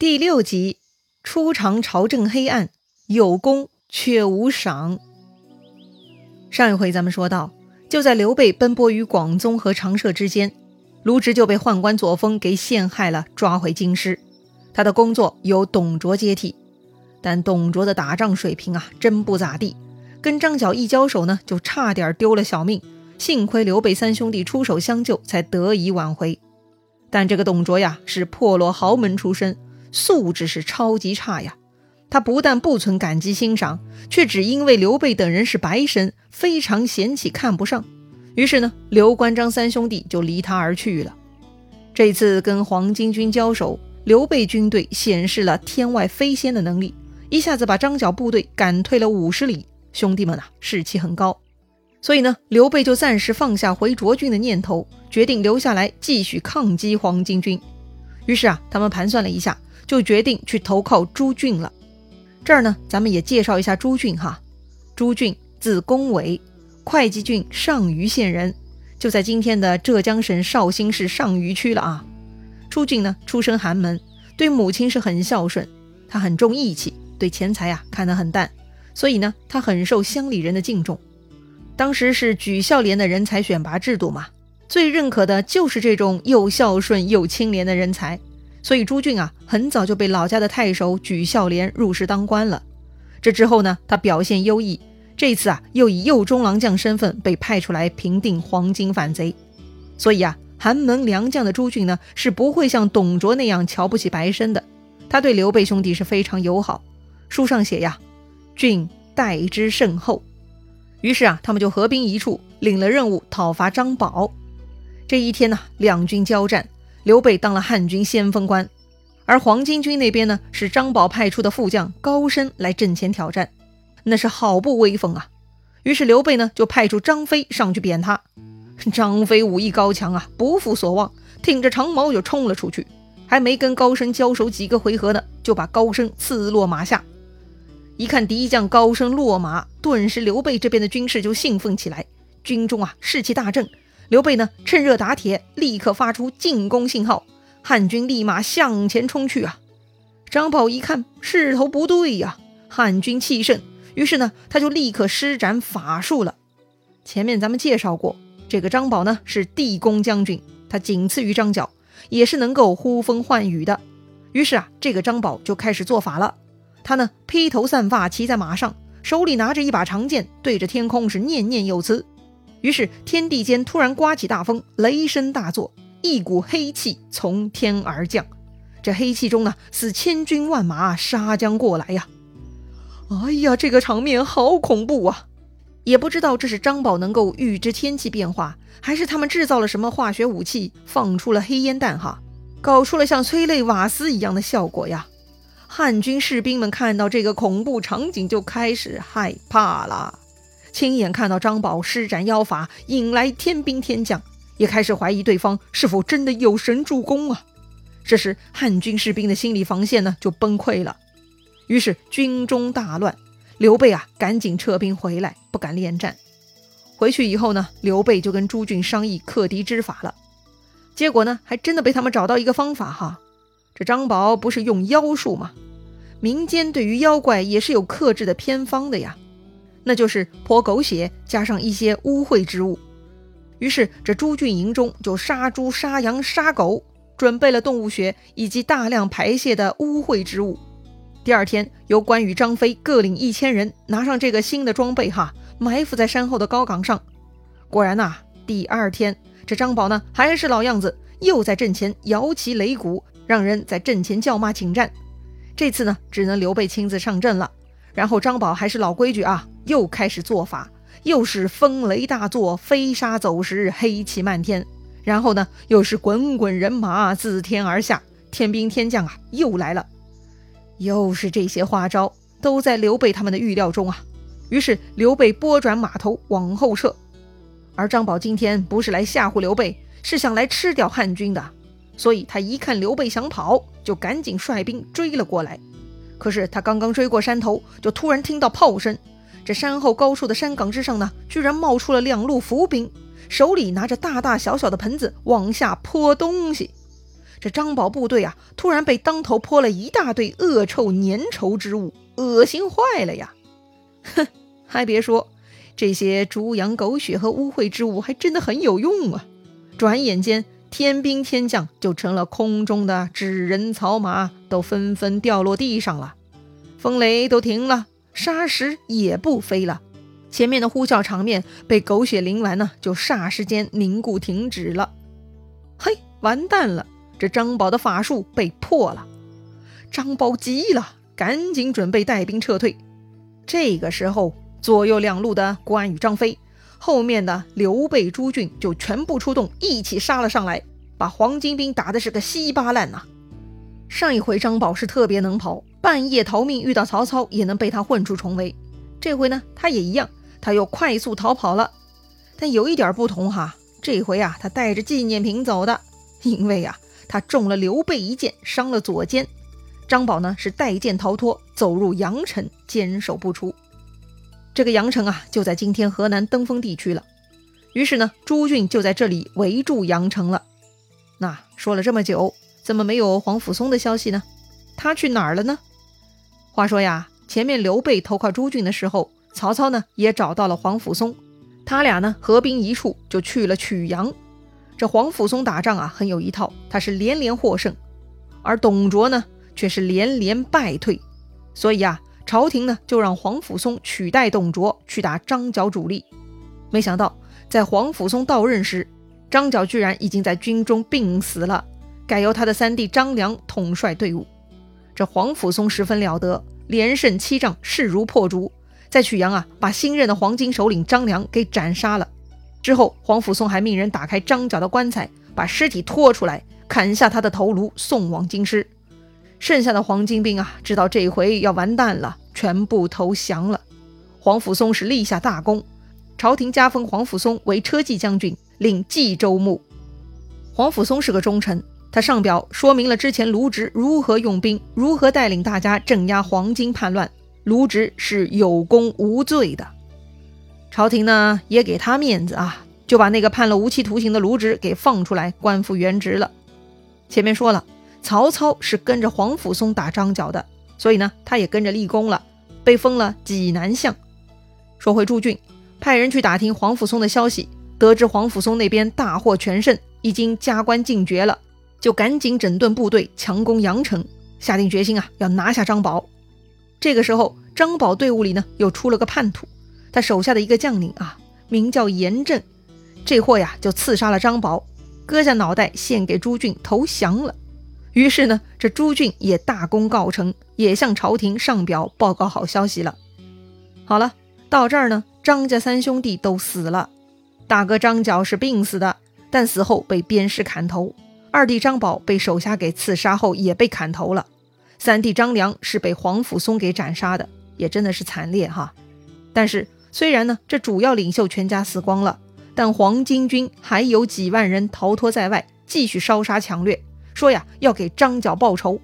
第六集，初尝朝政黑暗，有功却无赏。上一回咱们说到，就在刘备奔波于广宗和长社之间，卢植就被宦官左峰给陷害了，抓回京师。他的工作由董卓接替，但董卓的打仗水平啊，真不咋地，跟张角一交手呢，就差点丢了小命。幸亏刘备三兄弟出手相救，才得以挽回。但这个董卓呀，是破落豪门出身。素质是超级差呀！他不但不存感激欣赏，却只因为刘备等人是白身，非常嫌弃看不上。于是呢，刘关张三兄弟就离他而去了。这次跟黄巾军交手，刘备军队显示了天外飞仙的能力，一下子把张角部队赶退了五十里。兄弟们啊，士气很高，所以呢，刘备就暂时放下回涿郡的念头，决定留下来继续抗击黄巾军。于是啊，他们盘算了一下。就决定去投靠朱俊了。这儿呢，咱们也介绍一下朱俊哈。朱俊字公伟，会稽郡上虞县人，就在今天的浙江省绍兴市上虞区了啊。朱俊呢，出身寒门，对母亲是很孝顺。他很重义气，对钱财啊看得很淡，所以呢，他很受乡里人的敬重。当时是举孝廉的人才选拔制度嘛，最认可的就是这种又孝顺又清廉的人才。所以朱俊啊，很早就被老家的太守举孝廉入仕当官了。这之后呢，他表现优异，这次啊，又以右中郎将身份被派出来平定黄巾反贼。所以啊，寒门良将的朱俊呢，是不会像董卓那样瞧不起白身的。他对刘备兄弟是非常友好。书上写呀，俊待之甚厚。于是啊，他们就合兵一处，领了任务讨伐张宝。这一天呢，两军交战。刘备当了汉军先锋官，而黄巾军那边呢，是张宝派出的副将高升来阵前挑战，那是好不威风啊！于是刘备呢，就派出张飞上去扁他。张飞武艺高强啊，不负所望，挺着长矛就冲了出去，还没跟高升交手几个回合呢，就把高升刺落马下。一看敌将高升落马，顿时刘备这边的军士就兴奋起来，军中啊士气大振。刘备呢，趁热打铁，立刻发出进攻信号，汉军立马向前冲去啊！张宝一看势头不对呀，汉军气盛，于是呢，他就立刻施展法术了。前面咱们介绍过，这个张宝呢是地公将军，他仅次于张角，也是能够呼风唤雨的。于是啊，这个张宝就开始做法了。他呢披头散发，骑在马上，手里拿着一把长剑，对着天空是念念有词。于是天地间突然刮起大风，雷声大作，一股黑气从天而降。这黑气中呢，似千军万马杀将过来呀！哎呀，这个场面好恐怖啊！也不知道这是张宝能够预知天气变化，还是他们制造了什么化学武器，放出了黑烟弹哈，搞出了像催泪瓦斯一样的效果呀！汉军士兵们看到这个恐怖场景，就开始害怕了。亲眼看到张宝施展妖法，引来天兵天将，也开始怀疑对方是否真的有神助攻啊！这时汉军士兵的心理防线呢就崩溃了，于是军中大乱。刘备啊，赶紧撤兵回来，不敢恋战。回去以后呢，刘备就跟朱俊商议克敌之法了。结果呢，还真的被他们找到一个方法哈。这张宝不是用妖术吗？民间对于妖怪也是有克制的偏方的呀。那就是泼狗血，加上一些污秽之物。于是这朱俊营中就杀猪、杀羊、杀狗，准备了动物血以及大量排泄的污秽之物。第二天，由关羽、张飞各领一千人，拿上这个新的装备，哈，埋伏在山后的高岗上。果然呐，第二天这张宝呢还是老样子，又在阵前摇旗擂鼓，让人在阵前叫骂请战。这次呢，只能刘备亲自上阵了。然后张宝还是老规矩啊。又开始做法，又是风雷大作，飞沙走石，黑气漫天。然后呢，又是滚滚人马自天而下，天兵天将啊，又来了。又是这些花招，都在刘备他们的预料中啊。于是刘备拨转马头往后撤，而张宝今天不是来吓唬刘备，是想来吃掉汉军的。所以他一看刘备想跑，就赶紧率兵追了过来。可是他刚刚追过山头，就突然听到炮声。这山后高处的山岗之上呢，居然冒出了两路伏兵，手里拿着大大小小的盆子往下泼东西。这张宝部队啊，突然被当头泼了一大堆恶臭粘稠之物，恶心坏了呀！哼，还别说，这些猪羊狗血和污秽之物还真的很有用啊！转眼间，天兵天将就成了空中的纸人草马，都纷纷掉落地上了，风雷都停了，沙石也不飞了，前面的呼啸场面被狗血淋完呢，就霎时间凝固停止了。嘿，完蛋了！这张宝的法术被破了，张宝急了，赶紧准备带兵撤退。这个时候，左右两路的关羽、张飞，后面的刘备、朱俊就全部出动，一起杀了上来，把黄巾兵打的是个稀巴烂呐。上一回张宝是特别能跑，半夜逃命遇到曹操也能被他混出重围。这回呢，他也一样，他又快速逃跑了。但有一点不同哈，这回啊，他带着纪念品走的，因为呀。他中了刘备一箭，伤了左肩。张宝呢是带剑逃脱，走入阳城，坚守不出。这个阳城啊，就在今天河南登封地区了。于是呢，朱俊就在这里围住阳城了。那说了这么久，怎么没有黄甫松的消息呢？他去哪儿了呢？话说呀，前面刘备投靠朱俊的时候，曹操呢也找到了黄甫松，他俩呢合兵一处，就去了曲阳。这黄甫松打仗啊，很有一套，他是连连获胜，而董卓呢，却是连连败退。所以啊，朝廷呢就让黄甫松取代董卓去打张角主力。没想到，在黄甫松到任时，张角居然已经在军中病死了，改由他的三弟张良统帅队伍。这黄甫松十分了得，连胜七仗，势如破竹，在曲阳啊，把新任的黄金首领张良给斩杀了。之后，黄甫松还命人打开张角的棺材，把尸体拖出来，砍下他的头颅，送往京师。剩下的黄巾兵啊，知道这回要完蛋了，全部投降了。黄甫松是立下大功，朝廷加封黄甫松为车骑将军，领冀州牧。黄甫松是个忠臣，他上表说明了之前卢植如何用兵，如何带领大家镇压黄巾叛乱，卢植是有功无罪的。朝廷呢也给他面子啊，就把那个判了无期徒刑的卢植给放出来，官复原职了。前面说了，曹操是跟着黄甫松打张角的，所以呢，他也跟着立功了，被封了济南相。说回朱俊，派人去打听黄甫松的消息，得知黄甫松那边大获全胜，已经加官进爵了，就赶紧整顿部队，强攻阳城，下定决心啊，要拿下张宝。这个时候，张宝队伍里呢，又出了个叛徒。他手下的一个将领啊，名叫严震，这货呀就刺杀了张宝，割下脑袋献给朱俊投降了。于是呢，这朱俊也大功告成，也向朝廷上表报告好消息了。好了，到这儿呢，张家三兄弟都死了。大哥张角是病死的，但死后被鞭尸砍头；二弟张宝被手下给刺杀后也被砍头了；三弟张良是被黄甫松给斩杀的，也真的是惨烈哈。但是。虽然呢，这主要领袖全家死光了，但黄巾军还有几万人逃脱在外，继续烧杀抢掠，说呀要给张角报仇。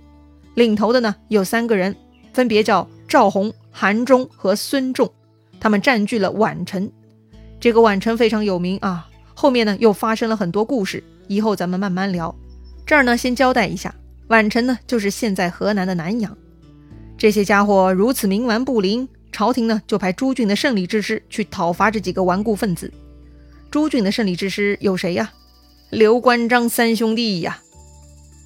领头的呢有三个人，分别叫赵弘、韩忠和孙仲，他们占据了宛城。这个宛城非常有名啊，后面呢又发生了很多故事，以后咱们慢慢聊。这儿呢先交代一下，宛城呢就是现在河南的南阳。这些家伙如此冥顽不灵。朝廷呢，就派朱俊的胜利之师去讨伐这几个顽固分子。朱俊的胜利之师有谁呀？刘关张三兄弟呀。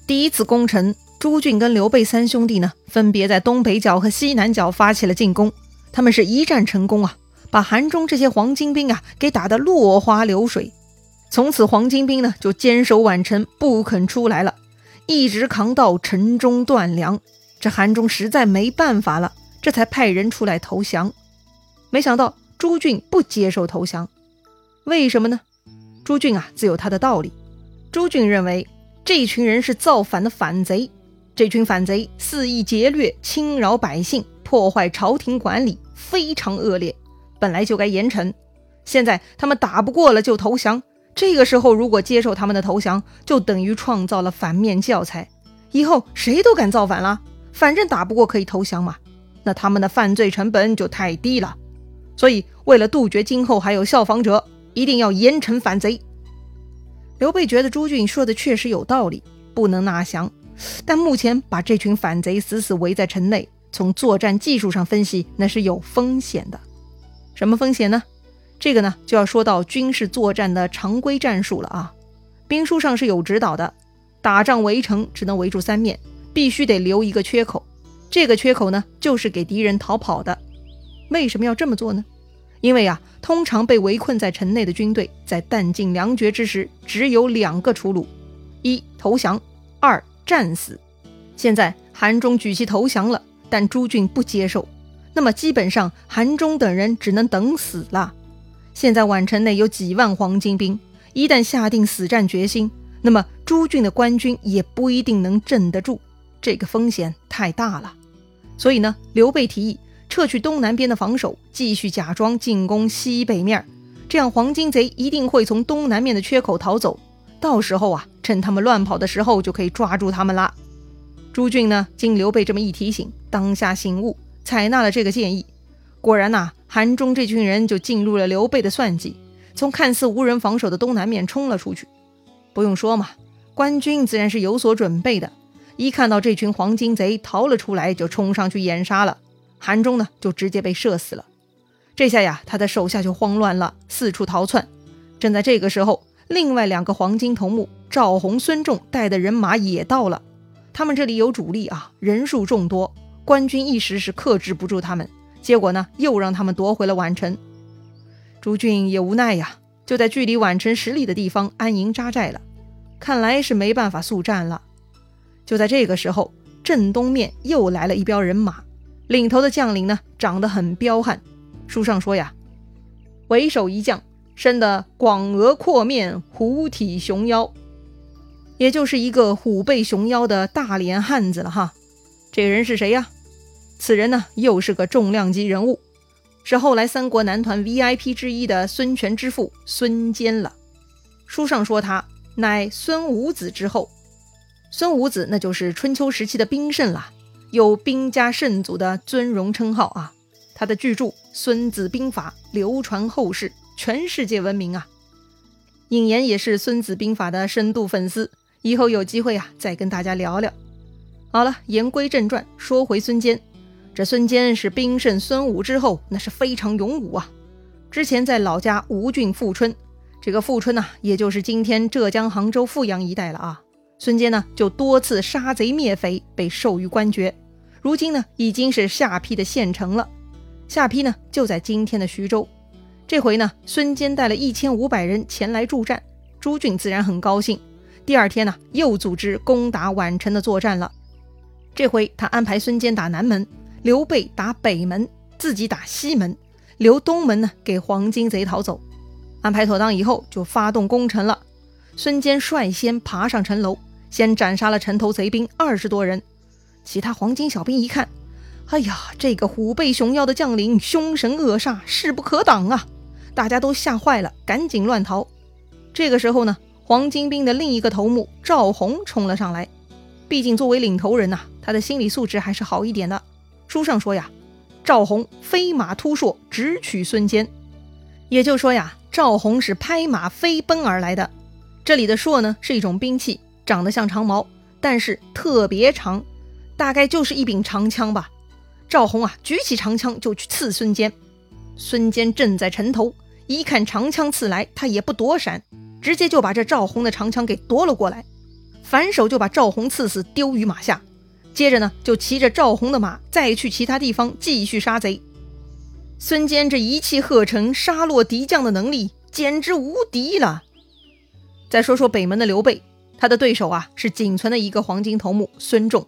第一次攻城，朱俊跟刘备三兄弟呢，分别在东北角和西南角发起了进攻。他们是一战成功啊，把韩忠这些黄巾兵啊给打得落花流水。从此，黄巾兵呢就坚守宛城，不肯出来了，一直扛到城中断粮。这韩忠实在没办法了。这才派人出来投降，没想到朱俊不接受投降，为什么呢？朱俊啊，自有他的道理。朱俊认为这群人是造反的反贼，这群反贼肆意劫掠、侵扰百姓、破坏朝廷管理，非常恶劣，本来就该严惩。现在他们打不过了就投降，这个时候如果接受他们的投降，就等于创造了反面教材，以后谁都敢造反了。反正打不过可以投降嘛。那他们的犯罪成本就太低了，所以为了杜绝今后还有效仿者，一定要严惩反贼。刘备觉得朱俊说的确实有道理，不能纳降。但目前把这群反贼死死围在城内，从作战技术上分析，那是有风险的。什么风险呢？这个呢，就要说到军事作战的常规战术了啊。兵书上是有指导的，打仗围城只能围住三面，必须得留一个缺口。这个缺口呢，就是给敌人逃跑的。为什么要这么做呢？因为啊，通常被围困在城内的军队，在弹尽粮绝之时，只有两个出路：一投降，二战死。现在韩忠举旗投降了，但朱俊不接受，那么基本上韩忠等人只能等死了。现在宛城内有几万黄巾兵，一旦下定死战决心，那么朱俊的官军也不一定能镇得住，这个风险太大了。所以呢，刘备提议。撤去东南边的防守，继续假装进攻西北面，这样黄巾贼一定会从东南面的缺口逃走。到时候啊，趁他们乱跑的时候，就可以抓住他们啦。朱俊呢，经刘备这么一提醒，当下醒悟，采纳了这个建议。果然呐，韩忠这群人就进入了刘备的算计，从看似无人防守的东南面冲了出去。不用说嘛，官军自然是有所准备的，一看到这群黄巾贼逃了出来，就冲上去掩杀了。韩忠呢，就直接被射死了。这下呀，他的手下就慌乱了，四处逃窜。正在这个时候，另外两个黄金头目赵弘、孙仲带的人马也到了。他们这里有主力啊，人数众多，官军一时是克制不住他们。结果呢，又让他们夺回了宛城。朱俊也无奈呀，就在距离宛城十里的地方安营扎寨了。看来是没办法速战了。就在这个时候，正东面又来了一彪人马。领头的将领呢，长得很彪悍。书上说呀，为首一将生得广额阔面，虎体熊腰，也就是一个虎背熊腰的大脸汉子了哈。这人是谁呀？此人呢，又是个重量级人物，是后来三国男团 VIP 之一的孙权之父孙坚了。书上说他乃孙武子之后，孙武子那就是春秋时期的兵圣了。有兵家圣祖的尊荣称号啊，他的巨著《孙子兵法》流传后世，全世界闻名啊。尹岩也是《孙子兵法》的深度粉丝，以后有机会啊再跟大家聊聊。好了，言归正传，说回孙坚，这孙坚是兵圣孙武之后，那是非常勇武啊。之前在老家吴郡富春，这个富春呐，也就是今天浙江杭州富阳一带了啊。孙坚呢，就多次杀贼灭匪，被授予官爵。如今呢，已经是下邳的县城了。下邳呢，就在今天的徐州。这回呢，孙坚带了一千五百人前来助战，朱俊自然很高兴。第二天呢，又组织攻打宛城的作战了。这回他安排孙坚打南门，刘备打北门，自己打西门，留东门呢给黄巾贼逃走。安排妥当以后，就发动攻城了。孙坚率先爬上城楼。先斩杀了城头贼兵二十多人，其他黄金小兵一看，哎呀，这个虎背熊腰的将领凶神恶煞，势不可挡啊！大家都吓坏了，赶紧乱逃。这个时候呢，黄金兵的另一个头目赵弘冲了上来。毕竟作为领头人呐，他的心理素质还是好一点的。书上说呀，赵弘飞马突硕，直取孙坚。也就说呀，赵弘是拍马飞奔而来的。这里的硕呢，是一种兵器。长得像长矛，但是特别长，大概就是一柄长枪吧。赵弘啊，举起长枪就去刺孙坚。孙坚正在城头，一看长枪刺来，他也不躲闪，直接就把这赵弘的长枪给夺了过来，反手就把赵弘刺死，丢于马下。接着呢，就骑着赵弘的马，再去其他地方继续杀贼。孙坚这一气呵成、杀落敌将的能力，简直无敌了。再说说北门的刘备。他的对手啊是仅存的一个黄金头目孙仲，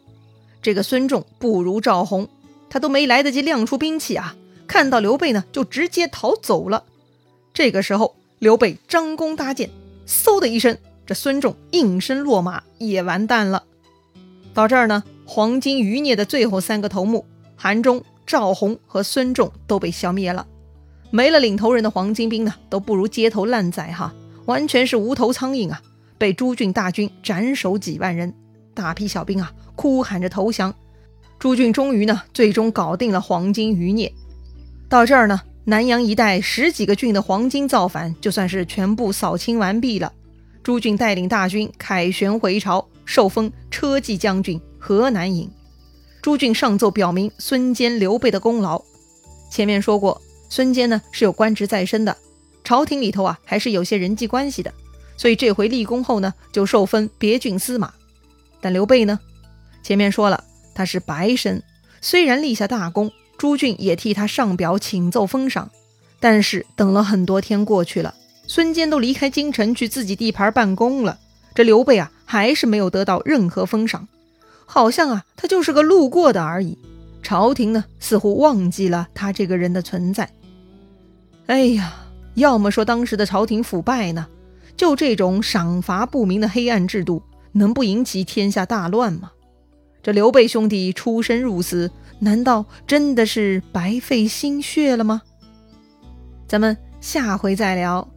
这个孙仲不如赵弘，他都没来得及亮出兵器啊，看到刘备呢就直接逃走了。这个时候，刘备张弓搭箭，嗖的一声，这孙仲应声落马，也完蛋了。到这儿呢，黄金余孽的最后三个头目韩忠、赵弘和孙仲都被消灭了，没了领头人的黄金兵呢，都不如街头烂仔哈，完全是无头苍蝇啊。被朱俊大军斩首几万人，大批小兵啊哭喊着投降。朱俊终于呢，最终搞定了黄巾余孽。到这儿呢，南阳一带十几个郡的黄巾造反就算是全部扫清完毕了。朱俊带领大军凯旋回朝，受封车骑将军、河南尹。朱俊上奏表明孙坚、刘备的功劳。前面说过，孙坚呢是有官职在身的，朝廷里头啊还是有些人际关系的，所以这回立功后呢就受封别郡司马。但刘备呢，前面说了他是白身，虽然立下大功，朱俊也替他上表请奏封赏，但是等了很多天过去了。孙坚都离开京城去自己地盘办公了，这刘备啊还是没有得到任何封赏，好像啊他就是个路过的而已。朝廷呢似乎忘记了他这个人的存在。哎呀，要么说当时的朝廷腐败呢？就这种赏罚不明的黑暗制度，能不引起天下大乱吗？这刘备兄弟出生入死，难道真的是白费心血了吗？咱们下回再聊。